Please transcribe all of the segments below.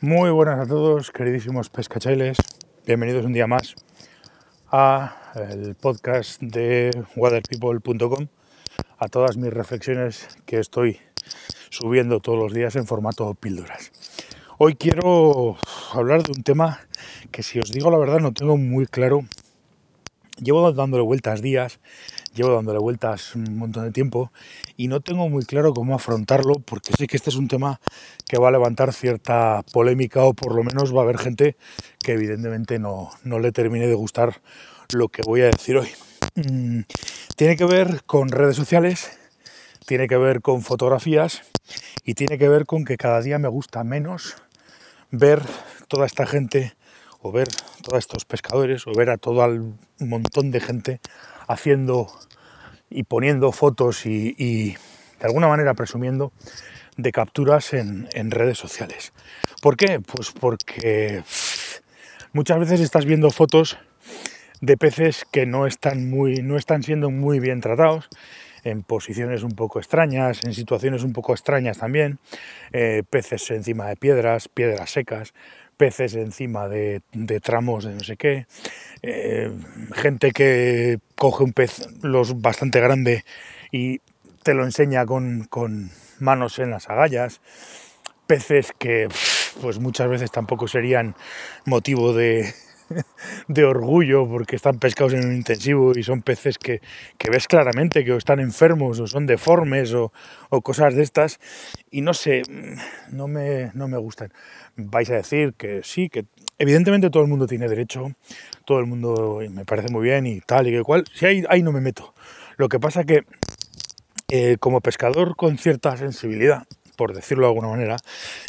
Muy buenas a todos, queridísimos pescachailes. Bienvenidos un día más a el podcast de waterpeople.com, a todas mis reflexiones que estoy subiendo todos los días en formato píldoras. Hoy quiero hablar de un tema que si os digo la verdad no tengo muy claro. Llevo dándole vueltas días, llevo dándole vueltas un montón de tiempo y no tengo muy claro cómo afrontarlo porque sé que este es un tema que va a levantar cierta polémica o por lo menos va a haber gente que evidentemente no, no le termine de gustar lo que voy a decir hoy. Mm, tiene que ver con redes sociales, tiene que ver con fotografías y tiene que ver con que cada día me gusta menos ver toda esta gente o ver todos estos pescadores o ver a todo el montón de gente haciendo y poniendo fotos y, de alguna manera presumiendo de capturas en, redes sociales. ¿Por qué? Pues porque muchas veces estás viendo fotos de peces que no están, muy, no están siendo muy bien tratados, en posiciones un poco extrañas, en situaciones un poco extrañas también, eh, peces encima de piedras, piedras secas, peces encima de, tramos de no sé qué, eh, gente que coge un pez los bastante grande y te lo enseña con, con manos en las agallas, peces que pues muchas veces tampoco serían motivo de, de orgullo porque están pescados en un intensivo y son peces que, ves claramente que están enfermos o son deformes o, cosas de estas y no sé, no me, no me gustan. Vais a decir que sí, que evidentemente todo el mundo tiene derecho, todo el mundo me parece muy bien y tal y que cual, si ahí, ahí no me meto. Lo que pasa que eh, como pescador con cierta sensibilidad, por decirlo de alguna manera,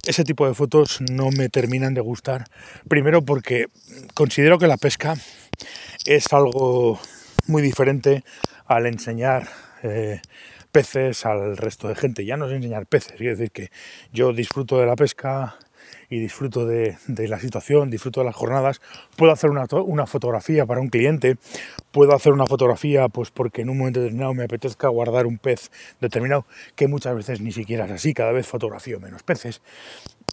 ese tipo de fotos no me terminan de gustar. Primero porque considero que la pesca es algo muy diferente al enseñar eh, peces al resto de gente. Ya no es enseñar peces, es decir, que yo disfruto de la pesca, y disfruto de, la situación, disfruto de las jornadas, puedo hacer una, una, fotografía para un cliente, puedo hacer una fotografía pues porque en un momento determinado me apetezca guardar un pez determinado, que muchas veces ni siquiera es así, cada vez fotografío menos peces.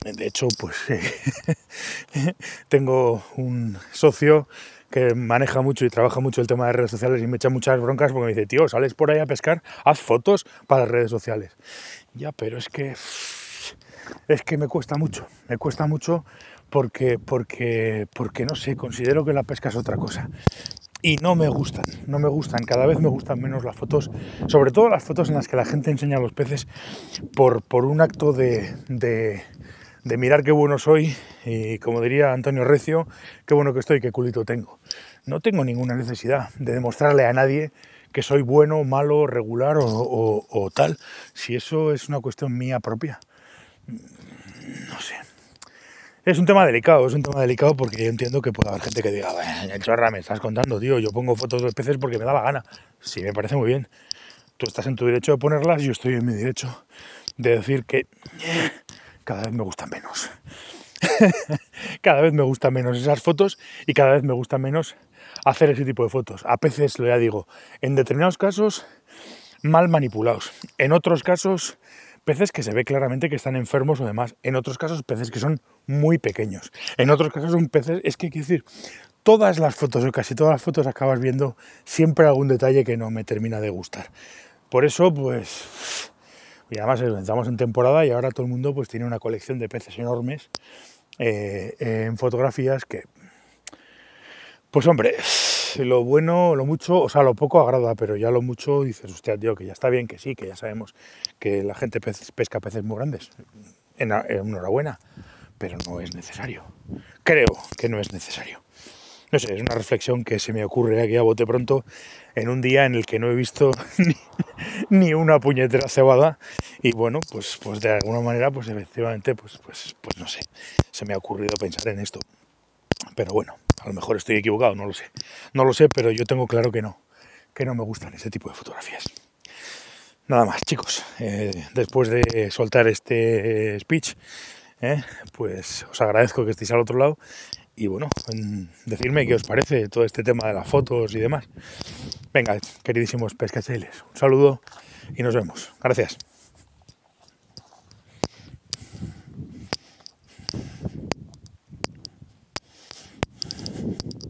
De hecho, pues tengo un socio que maneja mucho y trabaja mucho el tema de redes sociales y me echa muchas broncas porque me dice, tío, sales por ahí a pescar, haz fotos para las redes sociales. Ya, pero es que es que me cuesta mucho, me cuesta mucho porque, porque, porque no sé, considero que la pesca es otra cosa. Y no me gustan, no me gustan, cada vez me gustan menos las fotos, sobre todo las fotos en las que la gente enseña a los peces por, por un acto de, de, mirar qué bueno soy y como diría Antonio Recio, qué bueno que estoy, qué culito tengo. No tengo ninguna necesidad de demostrarle a nadie que soy bueno, malo, regular o tal, si eso es una cuestión mía propia no sé. Es un tema delicado, es un tema delicado porque yo entiendo que puede haber gente que diga, chorra, me estás contando, tío, yo pongo fotos de peces porque me da la gana. Sí, me parece muy bien. Tú estás en tu derecho de ponerlas, yo estoy en mi derecho de decir que cada vez me gustan menos. cada vez me gustan menos esas fotos y cada vez me gusta menos hacer ese tipo de fotos. A peces, lo ya digo, en determinados casos mal manipulados, en otros casos peces que se ve claramente que están enfermos o demás. En otros casos, peces que son muy pequeños. En otros casos, son peces, es que quiero decir, todas las fotos o casi todas las fotos acabas viendo siempre algún detalle que no me termina de gustar. Por eso, pues, y además estamos en temporada y ahora todo el mundo pues tiene una colección de peces enormes eh, en fotografías que, pues hombre, lo bueno, lo mucho, o sea, lo poco agrada, pero ya lo mucho dices, hostia, tío, que ya está bien, que sí, que ya sabemos que la gente pesca peces muy grandes. Enhorabuena, pero no es necesario. Creo que no es necesario. No sé, es una reflexión que se me ocurre aquí a bote pronto en un día en el que no he visto ni, una puñetera cebada y bueno, pues, pues de alguna manera, pues efectivamente, pues, pues, pues no sé, se me ha ocurrido pensar en esto. Pero bueno, a lo mejor estoy equivocado, no lo sé. No lo sé, pero yo tengo claro que no, que no me gustan ese tipo de fotografías. Nada más, chicos. Eh, después de soltar este speech, eh, pues os agradezco que estéis al otro lado y bueno, decirme qué os parece todo este tema de las fotos y demás. Venga, queridísimos pescachailes, un saludo y nos vemos. Gracias.